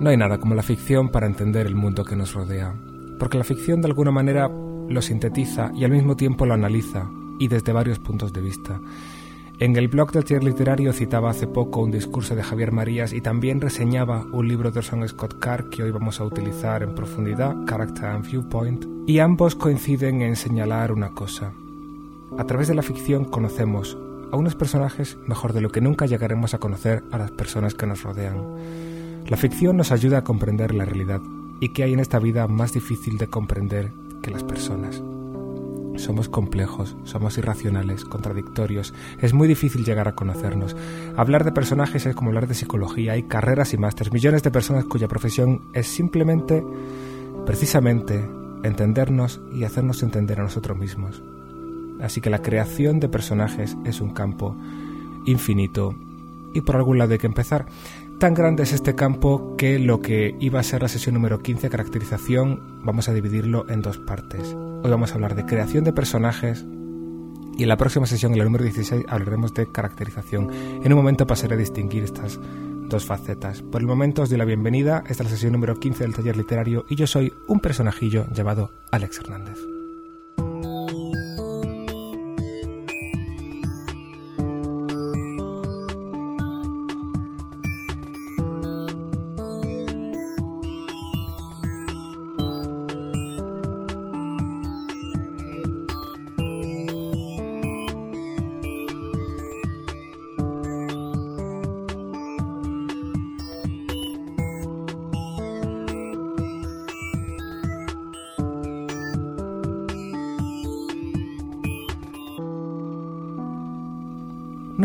No hay nada como la ficción para entender el mundo que nos rodea, porque la ficción de alguna manera lo sintetiza y al mismo tiempo lo analiza, y desde varios puntos de vista. En el blog del taller literario citaba hace poco un discurso de Javier Marías y también reseñaba un libro de Orson Scott Card que hoy vamos a utilizar en profundidad, Character and Viewpoint, y ambos coinciden en señalar una cosa. A través de la ficción conocemos a unos personajes mejor de lo que nunca llegaremos a conocer a las personas que nos rodean. La ficción nos ayuda a comprender la realidad y que hay en esta vida más difícil de comprender que las personas. Somos complejos, somos irracionales, contradictorios. Es muy difícil llegar a conocernos. Hablar de personajes es como hablar de psicología. Hay carreras y másteres, millones de personas cuya profesión es simplemente, precisamente, entendernos y hacernos entender a nosotros mismos. Así que la creación de personajes es un campo infinito y por algún lado hay que empezar. Tan grande es este campo que lo que iba a ser la sesión número 15, caracterización, vamos a dividirlo en dos partes. Hoy vamos a hablar de creación de personajes y en la próxima sesión, en la número 16, hablaremos de caracterización. En un momento pasaré a distinguir estas dos facetas. Por el momento os doy la bienvenida. Esta es la sesión número 15 del taller literario y yo soy un personajillo llamado Alex Hernández.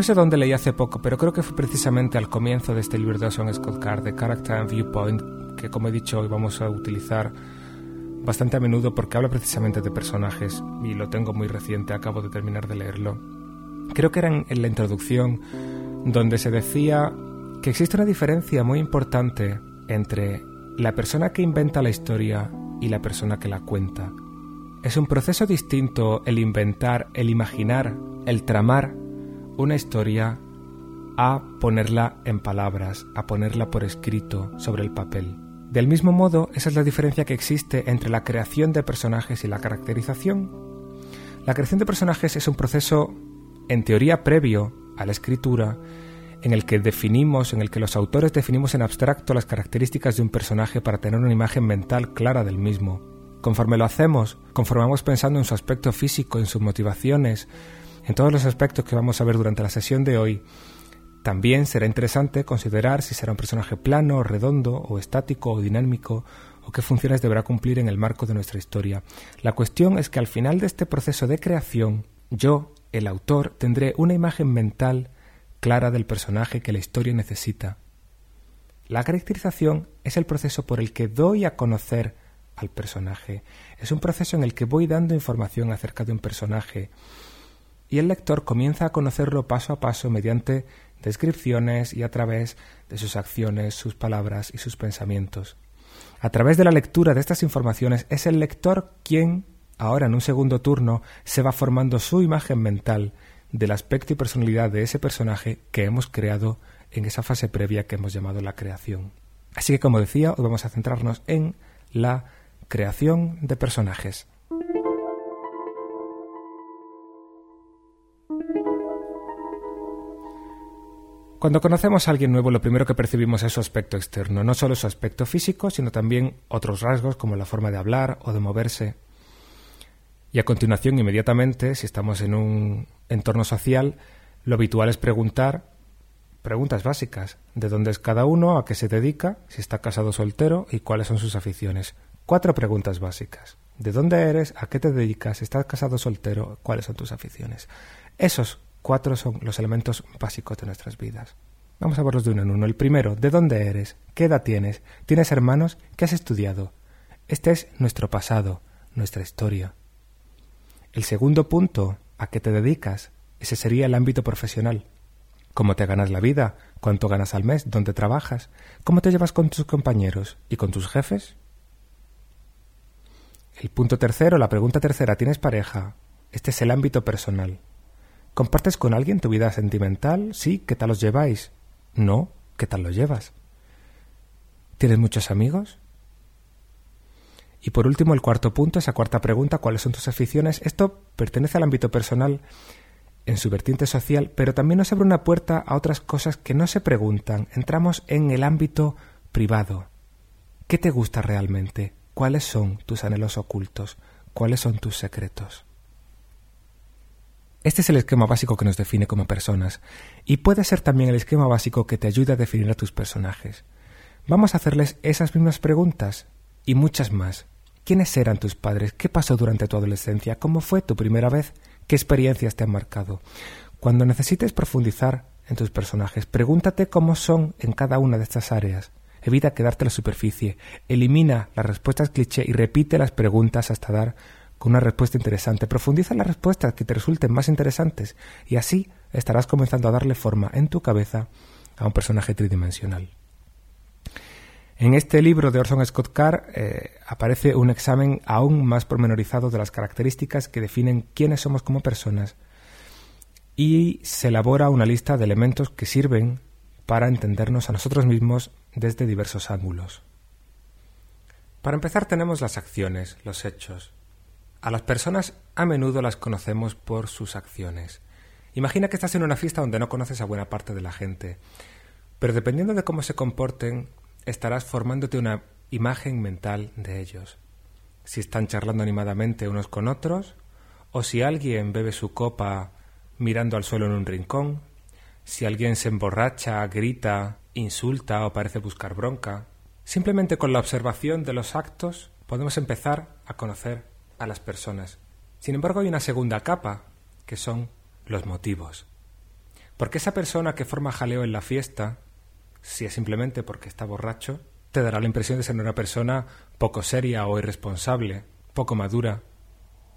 Sé dónde leí hace poco, pero creo que fue precisamente al comienzo de este libro de Orson Scott Card, de Character and Viewpoint, que como he dicho hoy vamos a utilizar bastante a menudo porque habla precisamente de personajes y lo tengo muy reciente, acabo de terminar de leerlo. Creo que era en, la introducción donde se decía que existe una diferencia muy importante entre la persona que inventa la historia y la persona que la cuenta. Es un proceso distinto el inventar, el imaginar, el tramar una historia a ponerla en palabras, a ponerla por escrito sobre el papel. Del mismo modo, esa es la diferencia que existe entre la creación de personajes y la caracterización. La creación de personajes es un proceso, en teoría, previo a la escritura, en el que definimos, en el que los autores definimos en abstracto las características de un personaje para tener una imagen mental clara del mismo. Conforme lo hacemos, conforme vamos pensando en su aspecto físico, en sus motivaciones, en todos los aspectos que vamos a ver durante la sesión de hoy, también será interesante considerar si será un personaje plano, redondo, o estático, o dinámico, o qué funciones deberá cumplir en el marco de nuestra historia. La cuestión es que al final de este proceso de creación, yo, el autor, tendré una imagen mental clara del personaje que la historia necesita. La caracterización es el proceso por el que doy a conocer al personaje. Es un proceso en el que voy dando información acerca de un personaje y el lector comienza a conocerlo paso a paso mediante descripciones y a través de sus acciones, sus palabras y sus pensamientos. A través de la lectura de estas informaciones es el lector quien, ahora en un segundo turno, se va formando su imagen mental del aspecto y personalidad de ese personaje que hemos creado en esa fase previa que hemos llamado la creación. Así que, como decía, hoy vamos a centrarnos en la creación de personajes. Cuando conocemos a alguien nuevo, lo primero que percibimos es su aspecto externo, no solo su aspecto físico, sino también otros rasgos como la forma de hablar o de moverse. Y a continuación, inmediatamente, si estamos en un entorno social, lo habitual es preguntar preguntas básicas. ¿De dónde es cada uno? ¿A qué se dedica? ¿Si está casado o soltero? ¿Y cuáles son sus aficiones? Cuatro preguntas básicas. ¿De dónde eres? ¿A qué te dedicas? ¿Estás casado o soltero? ¿Cuáles son tus aficiones? Esos Cuatro son los elementos básicos de nuestras vidas. Vamos a verlos de uno en uno. El primero, ¿de dónde eres? ¿Qué edad tienes? ¿Tienes hermanos? ¿Qué has estudiado? Este es nuestro pasado, nuestra historia. El segundo punto, ¿a qué te dedicas? Ese sería el ámbito profesional. ¿Cómo te ganas la vida? ¿Cuánto ganas al mes? ¿Dónde trabajas? ¿Cómo te llevas con tus compañeros y con tus jefes? El punto tercero, la pregunta tercera, ¿tienes pareja? Este es el ámbito personal. ¿Compartes con alguien tu vida sentimental? Sí, ¿qué tal os lleváis? No, ¿qué tal lo llevas? ¿Tienes muchos amigos? Y por último, el cuarto punto, esa cuarta pregunta, ¿cuáles son tus aficiones? Esto pertenece al ámbito personal en su vertiente social, pero también nos abre una puerta a otras cosas que no se preguntan. Entramos en el ámbito privado. ¿Qué te gusta realmente? ¿Cuáles son tus anhelos ocultos? ¿Cuáles son tus secretos? Este es el esquema básico que nos define como personas, y puede ser también el esquema básico que te ayude a definir a tus personajes. Vamos a hacerles esas mismas preguntas y muchas más. ¿Quiénes eran tus padres? ¿Qué pasó durante tu adolescencia? ¿Cómo fue tu primera vez? ¿Qué experiencias te han marcado? Cuando necesites profundizar en tus personajes, pregúntate cómo son en cada una de estas áreas. Evita quedarte en la superficie, elimina las respuestas cliché y repite las preguntas hasta dar con una respuesta interesante. Profundiza las respuestas que te resulten más interesantes y así estarás comenzando a darle forma en tu cabeza a un personaje tridimensional. En este libro de Orson Scott Card eh, aparece un examen aún más pormenorizado de las características que definen quiénes somos como personas y se elabora una lista de elementos que sirven para entendernos a nosotros mismos desde diversos ángulos. Para empezar tenemos las acciones, los hechos. A las personas a menudo las conocemos por sus acciones. Imagina que estás en una fiesta donde no conoces a buena parte de la gente, pero dependiendo de cómo se comporten, estarás formándote una imagen mental de ellos. Si están charlando animadamente unos con otros, o si alguien bebe su copa mirando al suelo en un rincón, si alguien se emborracha, grita, insulta o parece buscar bronca. Simplemente con la observación de los actos podemos empezar a conocer a las personas. Sin embargo, hay una segunda capa, que son los motivos. Porque esa persona que forma jaleo en la fiesta si es simplemente porque está borracho, te dará la impresión de ser una persona poco seria o irresponsable, poco madura.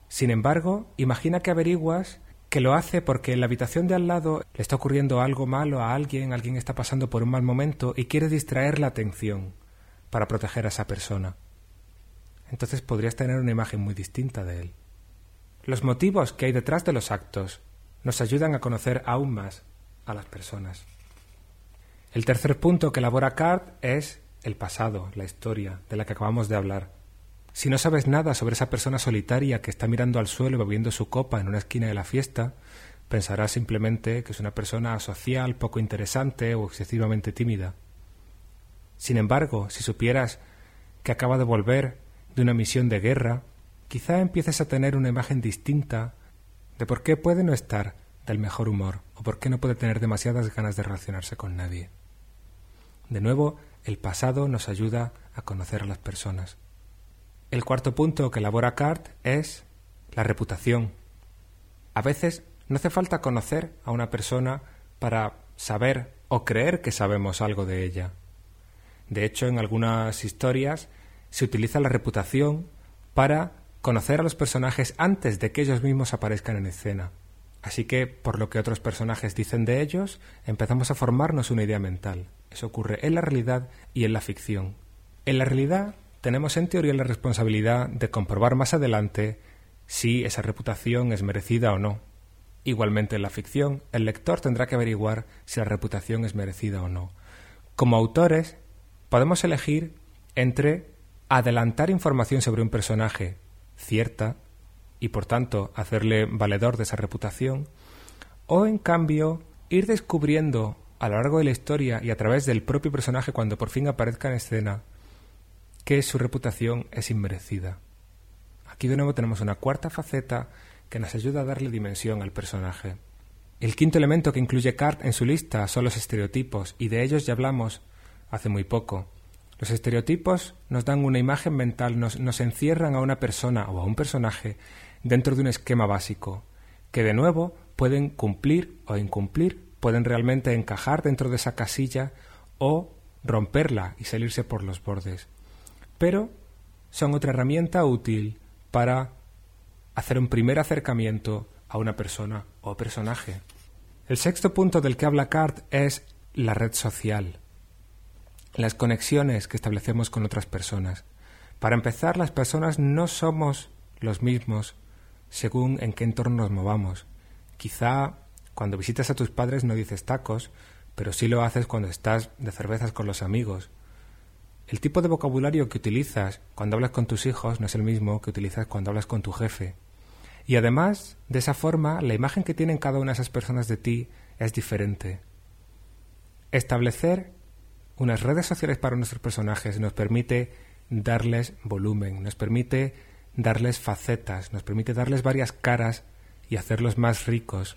Sin embargo, imagina que averiguas que lo hace porque en la habitación de al lado le está ocurriendo algo malo a alguien, alguien está pasando por un mal momento y quiere distraer la atención para proteger a esa persona. Entonces podrías tener una imagen muy distinta de él. Los motivos que hay detrás de los actos nos ayudan a conocer aún más a las personas. El tercer punto que elabora Card es el pasado, la historia de la que acabamos de hablar. Si no sabes nada sobre esa persona solitaria que está mirando al suelo y bebiendo su copa en una esquina de la fiesta, pensarás simplemente que es una persona social, poco interesante o excesivamente tímida. Sin embargo, si supieras que acaba de volver de una misión de guerra, quizá empieces a tener una imagen distinta de por qué puede no estar del mejor humor o por qué no puede tener demasiadas ganas de relacionarse con nadie. De nuevo, el pasado nos ayuda a conocer a las personas. El cuarto punto que elabora Cart es la reputación. A veces no hace falta conocer a una persona para saber o creer que sabemos algo de ella. De hecho, en algunas historias se utiliza la reputación para conocer a los personajes antes de que ellos mismos aparezcan en escena. Así que, por lo que otros personajes dicen de ellos, empezamos a formarnos una idea mental. Eso ocurre en la realidad y en la ficción. En la realidad tenemos en teoría la responsabilidad de comprobar más adelante si esa reputación es merecida o no. Igualmente en la ficción, el lector tendrá que averiguar si la reputación es merecida o no. Como autores, podemos elegir entre adelantar información sobre un personaje cierta y por tanto hacerle valedor de esa reputación, o en cambio ir descubriendo a lo largo de la historia y a través del propio personaje cuando por fin aparezca en escena que su reputación es inmerecida. Aquí de nuevo tenemos una cuarta faceta que nos ayuda a darle dimensión al personaje. El quinto elemento que incluye Cart en su lista son los estereotipos, y de ellos ya hablamos hace muy poco. Los estereotipos nos dan una imagen mental, nos, encierran a una persona o a un personaje dentro de un esquema básico, que de nuevo pueden cumplir o incumplir, pueden realmente encajar dentro de esa casilla o romperla y salirse por los bordes. Pero son otra herramienta útil para hacer un primer acercamiento a una persona o personaje. El sexto punto del que habla Cart es la red social, las conexiones que establecemos con otras personas. Para empezar, las personas no somos los mismos según en qué entorno nos movamos. Quizá cuando visitas a tus padres no dices tacos, pero sí lo haces cuando estás de cervezas con los amigos. El tipo de vocabulario que utilizas cuando hablas con tus hijos no es el mismo que utilizas cuando hablas con tu jefe. Y además, de esa forma, la imagen que tienen cada una de esas personas de ti es diferente. Establecer unas redes sociales para nuestros personajes nos permite darles volumen, nos permite darles facetas, nos permite darles varias caras y hacerlos más ricos.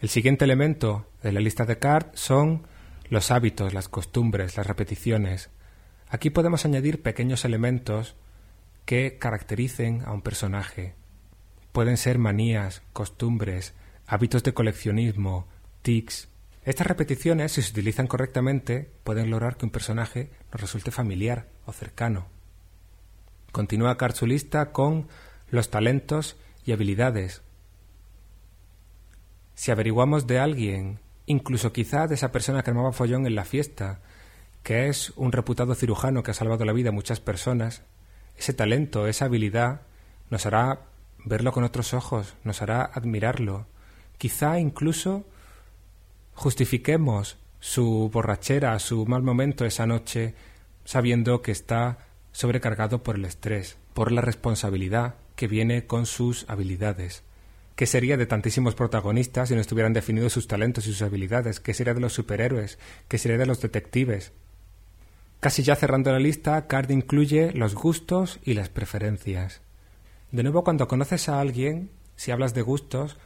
El siguiente elemento de la lista de card son los hábitos, las costumbres, las repeticiones. Aquí podemos añadir pequeños elementos que caractericen a un personaje. Pueden ser manías, costumbres, hábitos de coleccionismo, tics. Estas repeticiones, si se utilizan correctamente, pueden lograr que un personaje nos resulte familiar o cercano. Continúa Card su lista con los talentos y habilidades. Si averiguamos de alguien, incluso quizá de esa persona que armaba follón en la fiesta, que es un reputado cirujano que ha salvado la vida a muchas personas, ese talento, esa habilidad, nos hará verlo con otros ojos, nos hará admirarlo. Quizá incluso justifiquemos su borrachera, su mal momento esa noche, sabiendo que está sobrecargado por el estrés, por la responsabilidad que viene con sus habilidades. ¿Qué sería de tantísimos protagonistas si no estuvieran definidos sus talentos y sus habilidades? ¿Qué sería de los superhéroes? ¿Qué sería de los detectives? Casi ya cerrando la lista, Card incluye los gustos y las preferencias. De nuevo, cuando conoces a alguien, si hablas de gustos,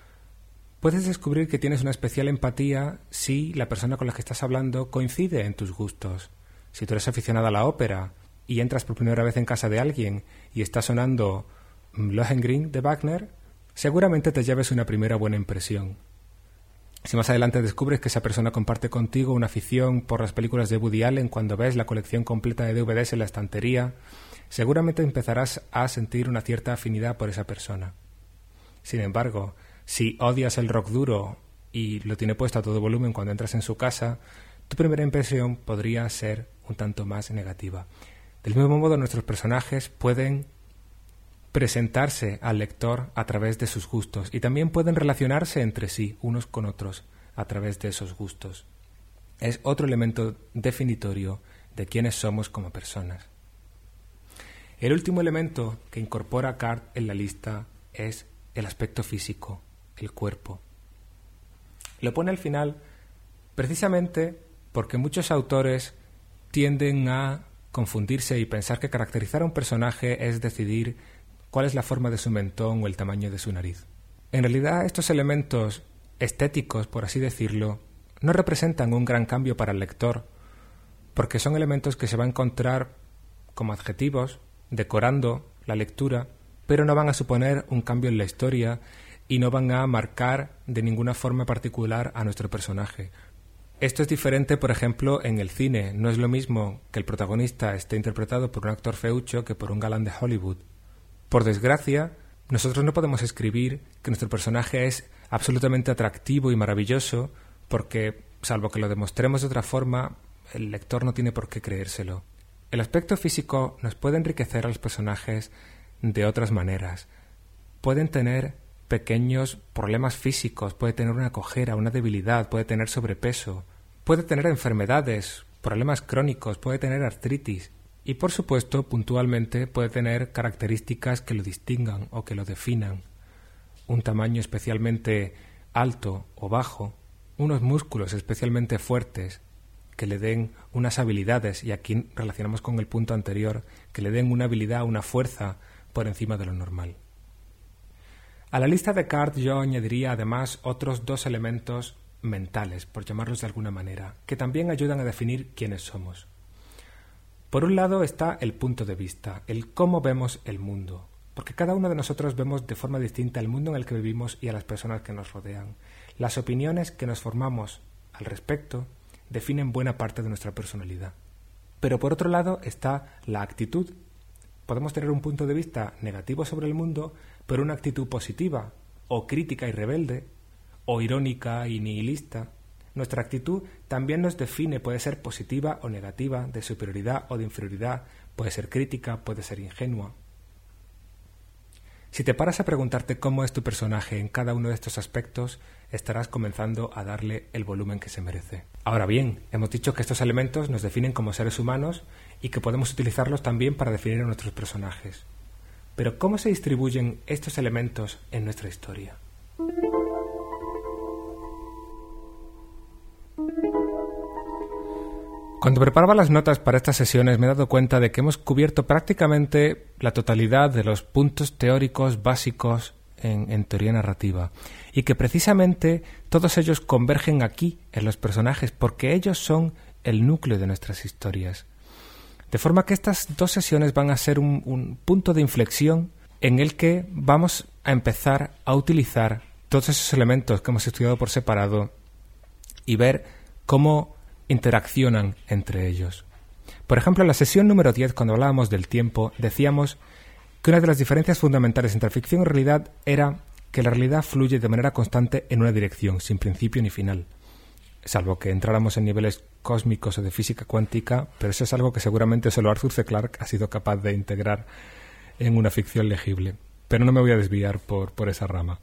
puedes descubrir que tienes una especial empatía si la persona con la que estás hablando coincide en tus gustos. Si tú eres aficionada a la ópera y entras por primera vez en casa de alguien y está sonando Lohengrin de Wagner, seguramente te lleves una primera buena impresión. Si más adelante descubres que esa persona comparte contigo una afición por las películas de Woody Allen cuando ves la colección completa de DVDs en la estantería, seguramente empezarás a sentir una cierta afinidad por esa persona. Sin embargo, si odias el rock duro y lo tiene puesto a todo volumen cuando entras en su casa, tu primera impresión podría ser un tanto más negativa. Del mismo modo, nuestros personajes pueden presentarse al lector a través de sus gustos y también pueden relacionarse entre sí unos con otros a través de esos gustos. Es otro elemento definitorio de quiénes somos como personas. El último elemento que incorpora Cart en la lista es el aspecto físico, el cuerpo. Lo pone al final precisamente porque muchos autores tienden a confundirse y pensar que caracterizar a un personaje es decidir cuál es la forma de su mentón o el tamaño de su nariz. En realidad estos elementos estéticos, por así decirlo, no representan un gran cambio para el lector, porque son elementos que se va a encontrar como adjetivos, decorando la lectura, pero no van a suponer un cambio en la historia y no van a marcar de ninguna forma particular a nuestro personaje. Esto es diferente, por ejemplo, en el cine. No es lo mismo que el protagonista esté interpretado por un actor feucho que por un galán de Hollywood. Por desgracia, nosotros no podemos escribir que nuestro personaje es absolutamente atractivo y maravilloso porque, salvo que lo demostremos de otra forma, el lector no tiene por qué creérselo. El aspecto físico nos puede enriquecer a los personajes de otras maneras. Pueden tener pequeños problemas físicos, puede tener una cojera, una debilidad, puede tener sobrepeso, puede tener enfermedades, problemas crónicos, puede tener artritis, y por supuesto, puntualmente puede tener características que lo distingan o que lo definan. Un tamaño especialmente alto o bajo, unos músculos especialmente fuertes que le den unas habilidades, y aquí relacionamos con el punto anterior, que le den una habilidad, una fuerza por encima de lo normal. A la lista de cards yo añadiría además otros dos elementos mentales, por llamarlos de alguna manera, que también ayudan a definir quiénes somos. Por un lado está el punto de vista, el cómo vemos el mundo, porque cada uno de nosotros vemos de forma distinta el mundo en el que vivimos y a las personas que nos rodean. Las opiniones que nos formamos al respecto definen buena parte de nuestra personalidad. Pero por otro lado está la actitud. Podemos tener un punto de vista negativo sobre el mundo, pero una actitud positiva, o crítica y rebelde, o irónica y nihilista, nuestra actitud también nos define, puede ser positiva o negativa, de superioridad o de inferioridad, puede ser crítica, puede ser ingenua. Si te paras a preguntarte cómo es tu personaje en cada uno de estos aspectos, estarás comenzando a darle el volumen que se merece. Ahora bien, hemos dicho que estos elementos nos definen como seres humanos y que podemos utilizarlos también para definir a nuestros personajes. Pero ¿cómo se distribuyen estos elementos en nuestra historia? Cuando preparaba las notas para estas sesiones me he dado cuenta de que hemos cubierto prácticamente la totalidad de los puntos teóricos básicos en, teoría narrativa y que precisamente todos ellos convergen aquí en los personajes porque ellos son el núcleo de nuestras historias. De forma que estas dos sesiones van a ser un, un punto de inflexión en el que vamos a empezar a utilizar todos esos elementos que hemos estudiado por separado y ver cómo interaccionan entre ellos. Por ejemplo, en la sesión número 10, cuando hablábamos del tiempo, decíamos que una de las diferencias fundamentales entre ficción y realidad era que la realidad fluye de manera constante en una dirección, sin principio ni final. Salvo que entráramos en niveles cósmicos o de física cuántica, pero eso es algo que seguramente solo Arthur C. Clarke ha sido capaz de integrar en una ficción legible. Pero no me voy a desviar por, por esa rama.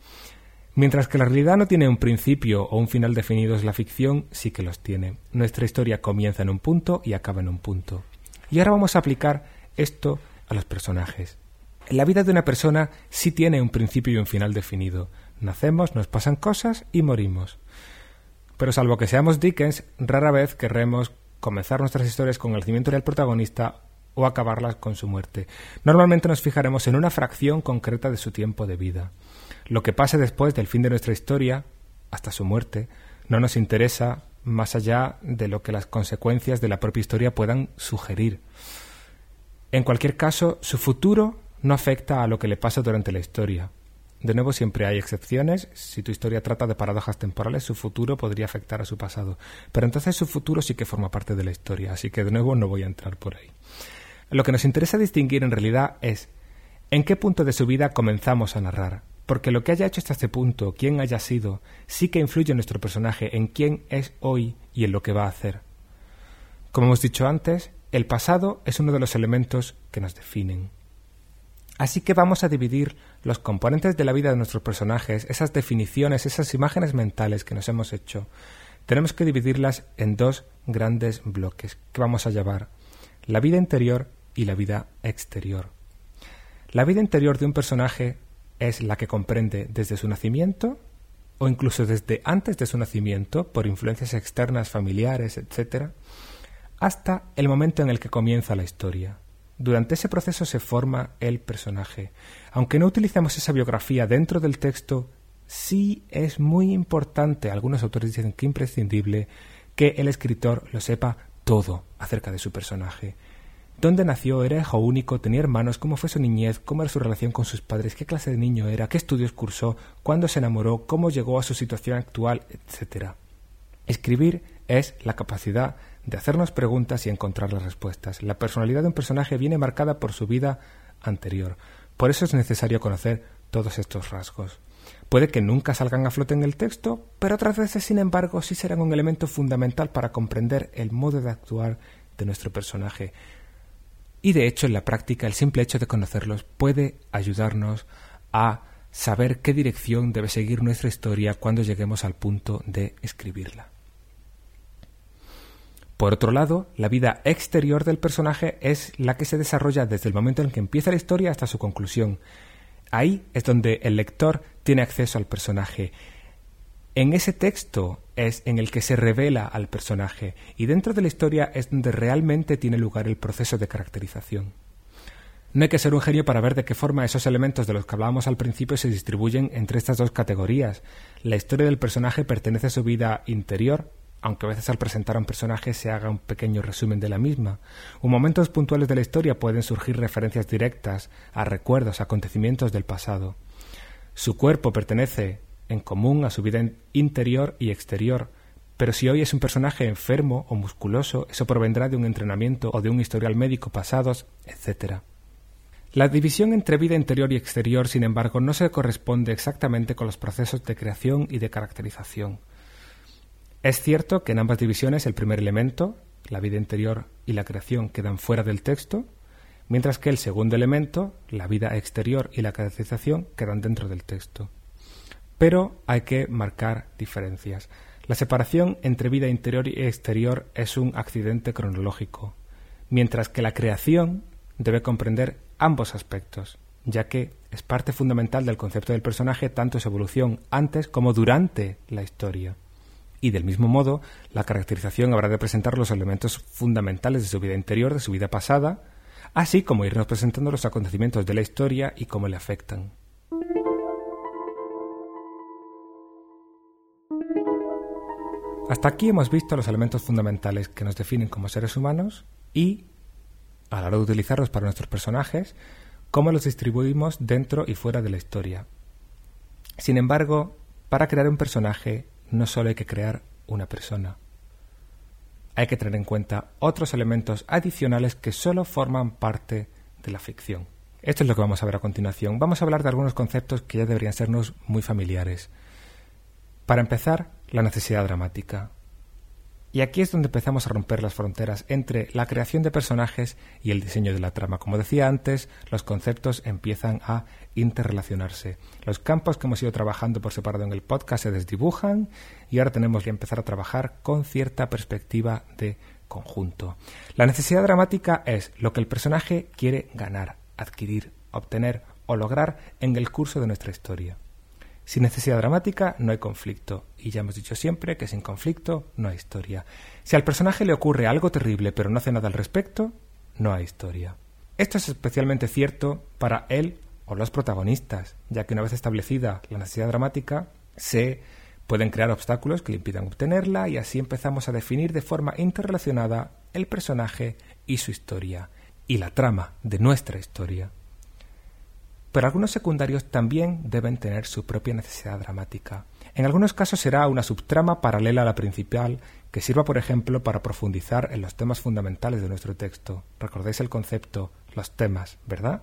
Mientras que la realidad no tiene un principio o un final definidos, la ficción sí que los tiene. Nuestra historia comienza en un punto y acaba en un punto. Y ahora vamos a aplicar esto a los personajes. La vida de una persona sí tiene un principio y un final definido. Nacemos, nos pasan cosas y morimos. Pero salvo que seamos Dickens, rara vez querremos comenzar nuestras historias con el nacimiento del protagonista o acabarlas con su muerte. Normalmente nos fijaremos en una fracción concreta de su tiempo de vida. Lo que pase después del fin de nuestra historia, hasta su muerte, no nos interesa más allá de lo que las consecuencias de la propia historia puedan sugerir. En cualquier caso, su futuro no afecta a lo que le pasa durante la historia. De nuevo, siempre hay excepciones. Si tu historia trata de paradojas temporales, su futuro podría afectar a su pasado. Pero entonces su futuro sí que forma parte de la historia, así que de nuevo no voy a entrar por ahí. Lo que nos interesa distinguir en realidad es en qué punto de su vida comenzamos a narrar, porque lo que haya hecho hasta este punto, quién haya sido, sí que influye en nuestro personaje, en quién es hoy y en lo que va a hacer. Como hemos dicho antes, el pasado es uno de los elementos que nos definen. Así que vamos a dividir los componentes de la vida de nuestros personajes, esas definiciones, esas imágenes mentales que nos hemos hecho, tenemos que dividirlas en dos grandes bloques que vamos a llamar la vida interior y la vida exterior. La vida interior de un personaje es la que comprende desde su nacimiento o incluso desde antes de su nacimiento, por influencias externas, familiares, etc., hasta el momento en el que comienza la historia. Durante ese proceso se forma el personaje. Aunque no utilicemos esa biografía dentro del texto, sí es muy importante, algunos autores dicen que imprescindible, que el escritor lo sepa todo acerca de su personaje. ¿Dónde nació? ¿Era hijo único? ¿Tenía hermanos? ¿Cómo fue su niñez? ¿Cómo era su relación con sus padres? ¿Qué clase de niño era? ¿Qué estudios cursó? ¿Cuándo se enamoró? ¿Cómo llegó a su situación actual? etcétera. Escribir es la capacidad de hacernos preguntas y encontrar las respuestas. La personalidad de un personaje viene marcada por su vida anterior. Por eso es necesario conocer todos estos rasgos. Puede que nunca salgan a flote en el texto, pero otras veces, sin embargo, sí serán un elemento fundamental para comprender el modo de actuar de nuestro personaje. Y de hecho, en la práctica, el simple hecho de conocerlos puede ayudarnos a saber qué dirección debe seguir nuestra historia cuando lleguemos al punto de escribirla. Por otro lado, la vida exterior del personaje es la que se desarrolla desde el momento en que empieza la historia hasta su conclusión. Ahí es donde el lector tiene acceso al personaje en ese texto es en el que se revela al personaje y dentro de la historia es donde realmente tiene lugar el proceso de caracterización. No hay que ser un genio para ver de qué forma esos elementos de los que hablábamos al principio se distribuyen entre estas dos categorías. La historia del personaje pertenece a su vida interior, aunque a veces al presentar a un personaje se haga un pequeño resumen de la misma. En momentos puntuales de la historia pueden surgir referencias directas a recuerdos, acontecimientos del pasado. Su cuerpo pertenece en común a su vida interior y exterior, pero si hoy es un personaje enfermo o musculoso, eso provendrá de un entrenamiento o de un historial médico pasados, etc. La división entre vida interior y exterior, sin embargo, no se corresponde exactamente con los procesos de creación y de caracterización. Es cierto que en ambas divisiones el primer elemento, la vida interior y la creación, quedan fuera del texto, mientras que el segundo elemento, la vida exterior y la caracterización, quedan dentro del texto. Pero hay que marcar diferencias. La separación entre vida interior y exterior es un accidente cronológico, mientras que la creación debe comprender ambos aspectos, ya que es parte fundamental del concepto del personaje tanto su evolución antes como durante la historia. Y del mismo modo, la caracterización habrá de presentar los elementos fundamentales de su vida interior, de su vida pasada, así como irnos presentando los acontecimientos de la historia y cómo le afectan. Hasta aquí hemos visto los elementos fundamentales que nos definen como seres humanos y, a la hora de utilizarlos para nuestros personajes, cómo los distribuimos dentro y fuera de la historia. Sin embargo, para crear un personaje no solo hay que crear una persona. Hay que tener en cuenta otros elementos adicionales que solo forman parte de la ficción. Esto es lo que vamos a ver a continuación. Vamos a hablar de algunos conceptos que ya deberían sernos muy familiares. Para empezar, la necesidad dramática. Y aquí es donde empezamos a romper las fronteras entre la creación de personajes y el diseño de la trama. Como decía antes, los conceptos empiezan a interrelacionarse. Los campos que hemos ido trabajando por separado en el podcast se desdibujan y ahora tenemos que empezar a trabajar con cierta perspectiva de conjunto. La necesidad dramática es lo que el personaje quiere ganar, adquirir, obtener o lograr en el curso de nuestra historia. Sin necesidad dramática no hay conflicto, y ya hemos dicho siempre que sin conflicto no hay historia. Si al personaje le ocurre algo terrible pero no hace nada al respecto, no hay historia. Esto es especialmente cierto para él o los protagonistas, ya que una vez establecida la necesidad dramática, se pueden crear obstáculos que le impidan obtenerla y así empezamos a definir de forma interrelacionada el personaje y su historia, y la trama de nuestra historia pero algunos secundarios también deben tener su propia necesidad dramática. En algunos casos será una subtrama paralela a la principal que sirva, por ejemplo, para profundizar en los temas fundamentales de nuestro texto. Recordáis el concepto, los temas, ¿verdad?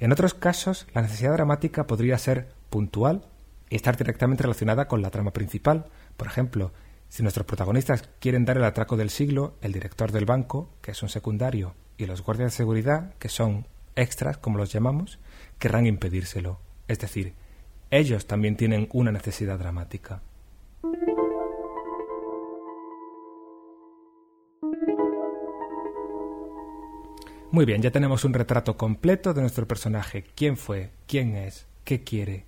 En otros casos, la necesidad dramática podría ser puntual y estar directamente relacionada con la trama principal. Por ejemplo, si nuestros protagonistas quieren dar el atraco del siglo, el director del banco, que es un secundario, y los guardias de seguridad, que son extras, como los llamamos, querrán impedírselo. Es decir, ellos también tienen una necesidad dramática. Muy bien, ya tenemos un retrato completo de nuestro personaje, quién fue, quién es, qué quiere.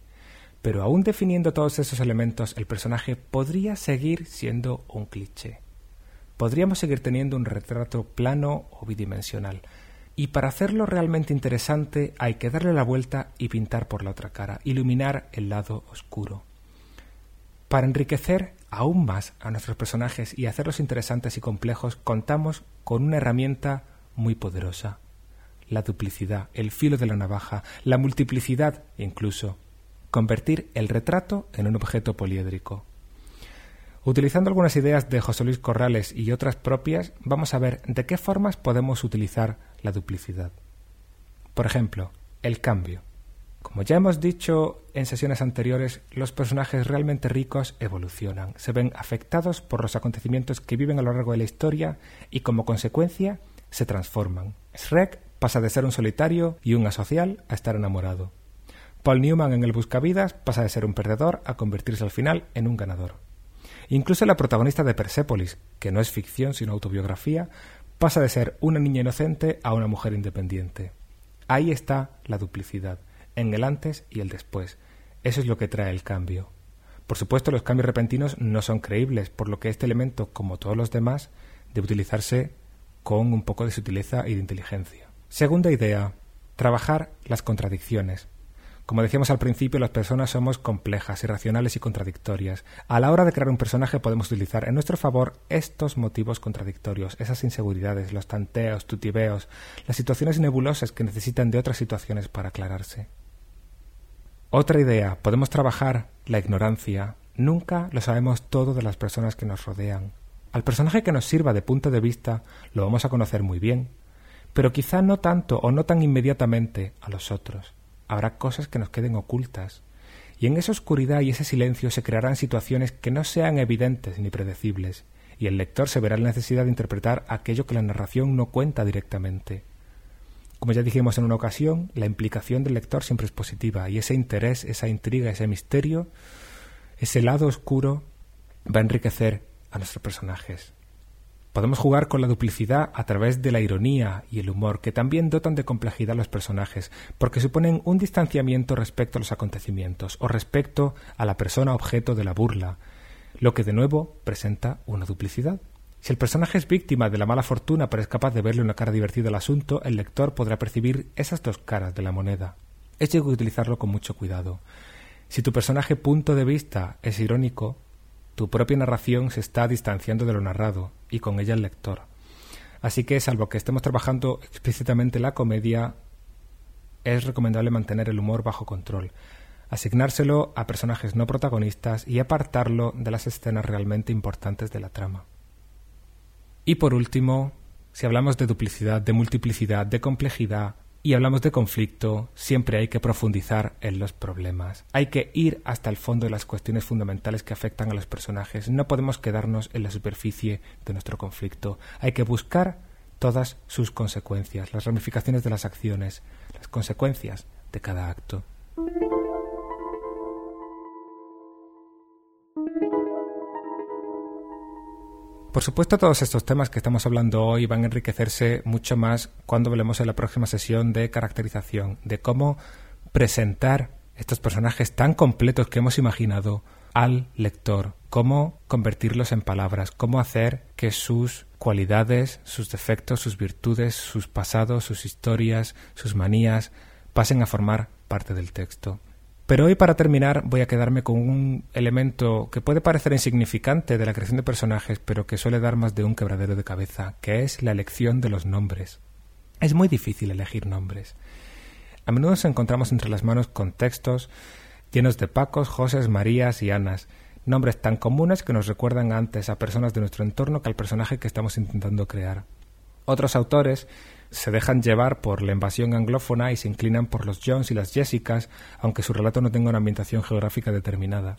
Pero aún definiendo todos esos elementos, el personaje podría seguir siendo un cliché. Podríamos seguir teniendo un retrato plano o bidimensional, y para hacerlo realmente interesante hay que darle la vuelta y pintar por la otra cara, iluminar el lado oscuro. Para enriquecer aún más a nuestros personajes y hacerlos interesantes y complejos, contamos con una herramienta muy poderosa, la duplicidad, el filo de la navaja, la multiplicidad incluso, convertir el retrato en un objeto poliédrico. Utilizando algunas ideas de José Luis Corrales y otras propias, vamos a ver de qué formas podemos utilizar la duplicidad. Por ejemplo, el cambio. Como ya hemos dicho en sesiones anteriores, los personajes realmente ricos evolucionan, se ven afectados por los acontecimientos que viven a lo largo de la historia y como consecuencia se transforman. Shrek pasa de ser un solitario y un asocial a estar enamorado. Paul Newman en El Buscavidas pasa de ser un perdedor a convertirse al final en un ganador. Incluso la protagonista de Persépolis, que no es ficción sino autobiografía, pasa de ser una niña inocente a una mujer independiente. Ahí está la duplicidad, en el antes y el después. Eso es lo que trae el cambio. Por supuesto, los cambios repentinos no son creíbles, por lo que este elemento, como todos los demás, debe utilizarse con un poco de sutileza y de inteligencia. Segunda idea, trabajar las contradicciones. Como decíamos al principio, las personas somos complejas, irracionales y contradictorias. A la hora de crear un personaje podemos utilizar en nuestro favor estos motivos contradictorios, esas inseguridades, los tanteos, tutibeos, las situaciones nebulosas que necesitan de otras situaciones para aclararse. Otra idea, podemos trabajar la ignorancia. Nunca lo sabemos todo de las personas que nos rodean. Al personaje que nos sirva de punto de vista lo vamos a conocer muy bien, pero quizá no tanto o no tan inmediatamente a los otros habrá cosas que nos queden ocultas, y en esa oscuridad y ese silencio se crearán situaciones que no sean evidentes ni predecibles, y el lector se verá la necesidad de interpretar aquello que la narración no cuenta directamente. Como ya dijimos en una ocasión, la implicación del lector siempre es positiva y ese interés, esa intriga, ese misterio, ese lado oscuro va a enriquecer a nuestros personajes. Podemos jugar con la duplicidad a través de la ironía y el humor, que también dotan de complejidad a los personajes, porque suponen un distanciamiento respecto a los acontecimientos o respecto a la persona objeto de la burla, lo que de nuevo presenta una duplicidad. Si el personaje es víctima de la mala fortuna pero es capaz de verle una cara divertida al asunto, el lector podrá percibir esas dos caras de la moneda. Es que utilizarlo con mucho cuidado. Si tu personaje punto de vista es irónico, tu propia narración se está distanciando de lo narrado y con ella el lector. Así que, salvo que estemos trabajando explícitamente la comedia, es recomendable mantener el humor bajo control, asignárselo a personajes no protagonistas y apartarlo de las escenas realmente importantes de la trama. Y por último, si hablamos de duplicidad, de multiplicidad, de complejidad, y hablamos de conflicto, siempre hay que profundizar en los problemas. Hay que ir hasta el fondo de las cuestiones fundamentales que afectan a los personajes. No podemos quedarnos en la superficie de nuestro conflicto. Hay que buscar todas sus consecuencias, las ramificaciones de las acciones, las consecuencias de cada acto. Por supuesto, todos estos temas que estamos hablando hoy van a enriquecerse mucho más cuando hablemos en la próxima sesión de caracterización, de cómo presentar estos personajes tan completos que hemos imaginado al lector, cómo convertirlos en palabras, cómo hacer que sus cualidades, sus defectos, sus virtudes, sus pasados, sus historias, sus manías pasen a formar parte del texto. Pero hoy para terminar voy a quedarme con un elemento que puede parecer insignificante de la creación de personajes, pero que suele dar más de un quebradero de cabeza, que es la elección de los nombres. Es muy difícil elegir nombres. A menudo nos encontramos entre las manos con textos llenos de Pacos, Josés, Marías y Anas, nombres tan comunes que nos recuerdan antes a personas de nuestro entorno que al personaje que estamos intentando crear. Otros autores se dejan llevar por la invasión anglófona y se inclinan por los Jones y las Jessicas, aunque su relato no tenga una ambientación geográfica determinada.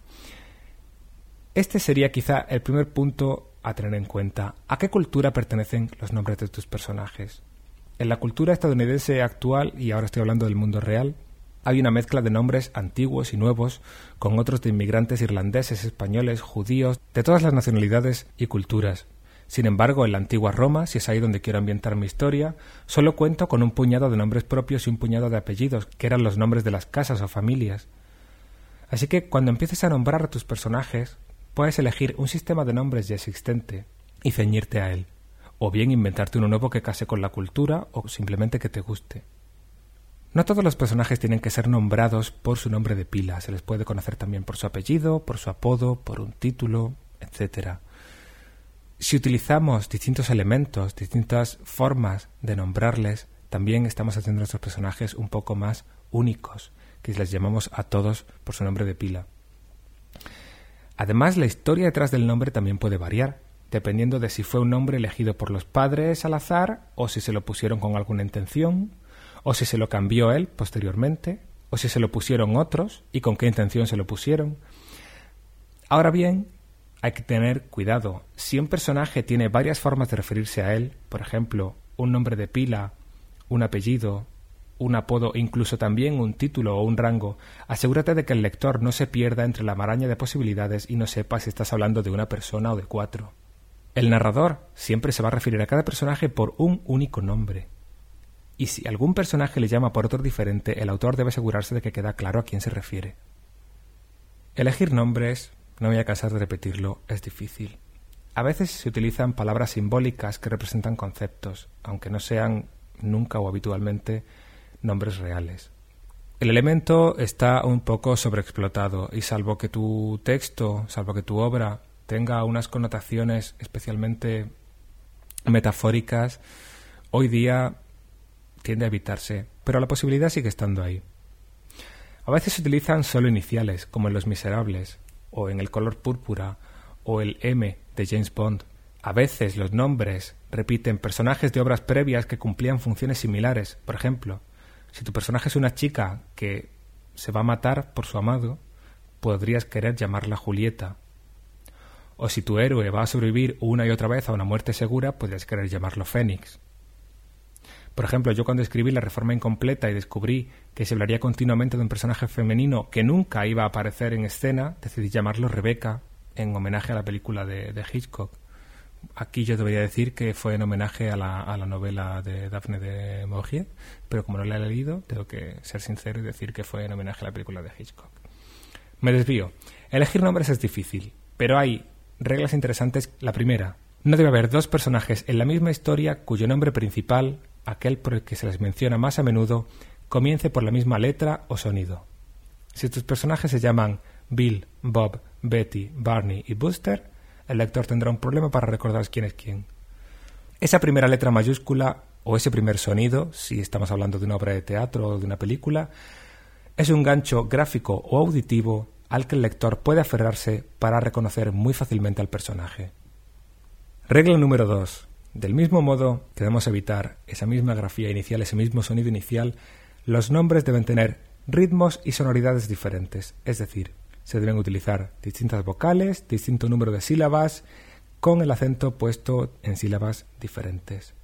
Este sería quizá el primer punto a tener en cuenta. ¿A qué cultura pertenecen los nombres de tus personajes? En la cultura estadounidense actual, y ahora estoy hablando del mundo real, hay una mezcla de nombres antiguos y nuevos, con otros de inmigrantes irlandeses, españoles, judíos, de todas las nacionalidades y culturas. Sin embargo, en la antigua Roma, si es ahí donde quiero ambientar mi historia, solo cuento con un puñado de nombres propios y un puñado de apellidos, que eran los nombres de las casas o familias. Así que cuando empieces a nombrar a tus personajes, puedes elegir un sistema de nombres ya existente y ceñirte a él, o bien inventarte uno nuevo que case con la cultura o simplemente que te guste. No todos los personajes tienen que ser nombrados por su nombre de pila, se les puede conocer también por su apellido, por su apodo, por un título, etcétera si utilizamos distintos elementos, distintas formas de nombrarles, también estamos haciendo nuestros personajes un poco más únicos, que les llamamos a todos por su nombre de pila. Además, la historia detrás del nombre también puede variar, dependiendo de si fue un nombre elegido por los padres al azar, o si se lo pusieron con alguna intención, o si se lo cambió él posteriormente, o si se lo pusieron otros y con qué intención se lo pusieron. Ahora bien, hay que tener cuidado. Si un personaje tiene varias formas de referirse a él, por ejemplo, un nombre de pila, un apellido, un apodo, incluso también un título o un rango, asegúrate de que el lector no se pierda entre la maraña de posibilidades y no sepa si estás hablando de una persona o de cuatro. El narrador siempre se va a referir a cada personaje por un único nombre. Y si algún personaje le llama por otro diferente, el autor debe asegurarse de que queda claro a quién se refiere. Elegir nombres, no voy a cansar de repetirlo, es difícil. A veces se utilizan palabras simbólicas que representan conceptos, aunque no sean nunca o habitualmente nombres reales. El elemento está un poco sobreexplotado y salvo que tu texto, salvo que tu obra tenga unas connotaciones especialmente metafóricas, hoy día tiende a evitarse, pero la posibilidad sigue estando ahí. A veces se utilizan solo iniciales, como en Los Miserables, o en el color púrpura o el M de James Bond. A veces los nombres repiten personajes de obras previas que cumplían funciones similares. Por ejemplo, si tu personaje es una chica que se va a matar por su amado, podrías querer llamarla Julieta. O si tu héroe va a sobrevivir una y otra vez a una muerte segura, podrías querer llamarlo Fénix. Por ejemplo, yo cuando escribí La Reforma Incompleta y descubrí que se hablaría continuamente de un personaje femenino que nunca iba a aparecer en escena, decidí llamarlo Rebeca en homenaje a la película de, Hitchcock. Aquí yo debería decir que fue en homenaje a la, novela de Daphne de Maurier, pero como no la he leído, tengo que ser sincero y decir que fue en homenaje a la película de Hitchcock. Me desvío. Elegir nombres es difícil, pero hay reglas interesantes. La primera, no debe haber dos personajes en la misma historia cuyo nombre principal, aquel por el que se les menciona más a menudo, comience por la misma letra o sonido. Si tus personajes se llaman Bill, Bob, Betty, Barney y Buster, el lector tendrá un problema para recordar quién es quién. Esa primera letra mayúscula o ese primer sonido, si estamos hablando de una obra de teatro o de una película, es un gancho gráfico o auditivo al que el lector puede aferrarse para reconocer muy fácilmente al personaje. Regla número 2. Del mismo modo que debemos evitar esa misma grafía inicial, ese mismo sonido inicial, los nombres deben tener ritmos y sonoridades diferentes, es decir, se deben utilizar distintas vocales, distinto número de sílabas, con el acento puesto en sílabas diferentes.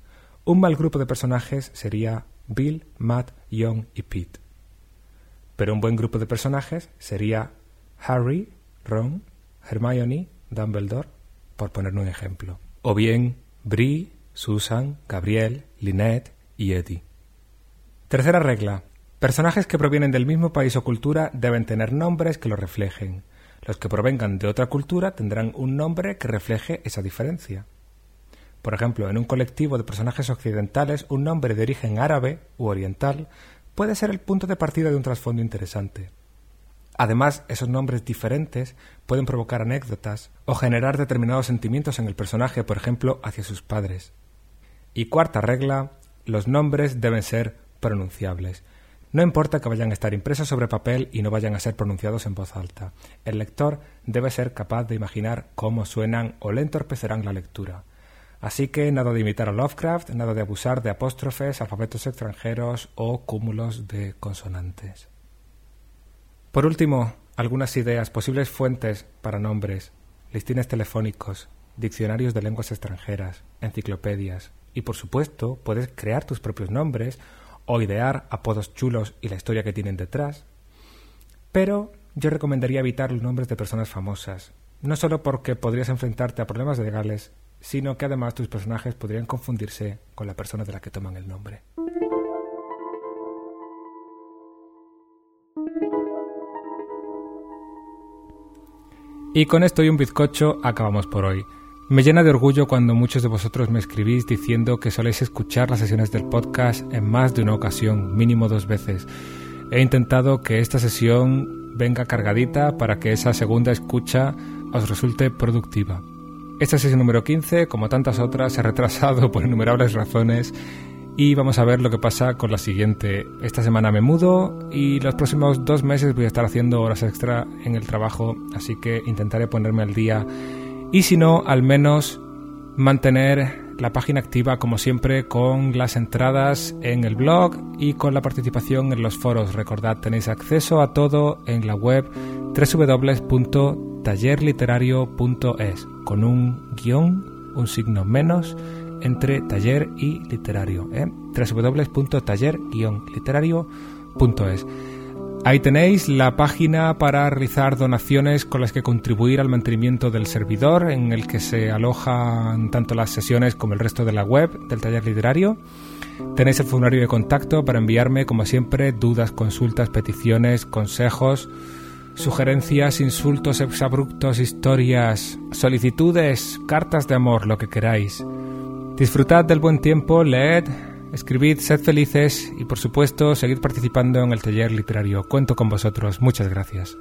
Un mal grupo de personajes sería Bill, Matt, Young y Pete. Pero un buen grupo de personajes sería Harry, Ron, Hermione, Dumbledore, por poner un ejemplo. O bien Brie, Susan, Gabriel, Lynette y Eddie. Tercera regla. Personajes que provienen del mismo país o cultura deben tener nombres que lo reflejen. Los que provengan de otra cultura tendrán un nombre que refleje esa diferencia. Por ejemplo, en un colectivo de personajes occidentales, un nombre de origen árabe u oriental puede ser el punto de partida de un trasfondo interesante. Además, esos nombres diferentes pueden provocar anécdotas o generar determinados sentimientos en el personaje, por ejemplo, hacia sus padres. Y cuarta regla, los nombres deben ser pronunciables. No importa que vayan a estar impresos sobre papel y no vayan a ser pronunciados en voz alta. El lector debe ser capaz de imaginar cómo suenan o le entorpecerán la lectura. Así que nada de imitar a Lovecraft, nada de abusar de apóstrofes, alfabetos extranjeros o cúmulos de consonantes. Por último, algunas ideas, posibles fuentes para nombres, listines telefónicos, diccionarios de lenguas extranjeras, enciclopedias y por supuesto puedes crear tus propios nombres o idear apodos chulos y la historia que tienen detrás. Pero yo recomendaría evitar los nombres de personas famosas, no solo porque podrías enfrentarte a problemas legales, sino que además tus personajes podrían confundirse con la persona de la que toman el nombre. Y con esto y un bizcocho acabamos por hoy. Me llena de orgullo cuando muchos de vosotros me escribís diciendo que soléis escuchar las sesiones del podcast en más de una ocasión, mínimo dos veces. He intentado que esta sesión venga cargadita para que esa segunda escucha os resulte productiva. Esta sesión número 15, como tantas otras, se ha retrasado por innumerables razones y vamos a ver lo que pasa con la siguiente. Esta semana me mudo y los próximos dos meses voy a estar haciendo horas extra en el trabajo, así que intentaré ponerme al día y si no, al menos mantener la página activa como siempre con las entradas en el blog y con la participación en los foros. Recordad, tenéis acceso a todo en la web www.tallerliterario.es con un guion, un signo menos entre taller y literario. ¿eh? www.taller-literario.es Ahí tenéis la página para realizar donaciones con las que contribuir al mantenimiento del servidor, en el que se alojan tanto las sesiones como el resto de la web del taller literario. Tenéis el formulario de contacto para enviarme, como siempre, dudas, consultas, peticiones, consejos, sugerencias, insultos, exabruptos, historias, solicitudes, cartas de amor, lo que queráis. Disfrutad del buen tiempo, leed, Escribid, sed felices y por supuesto seguid participando en el taller literario. Cuento con vosotros. Muchas gracias.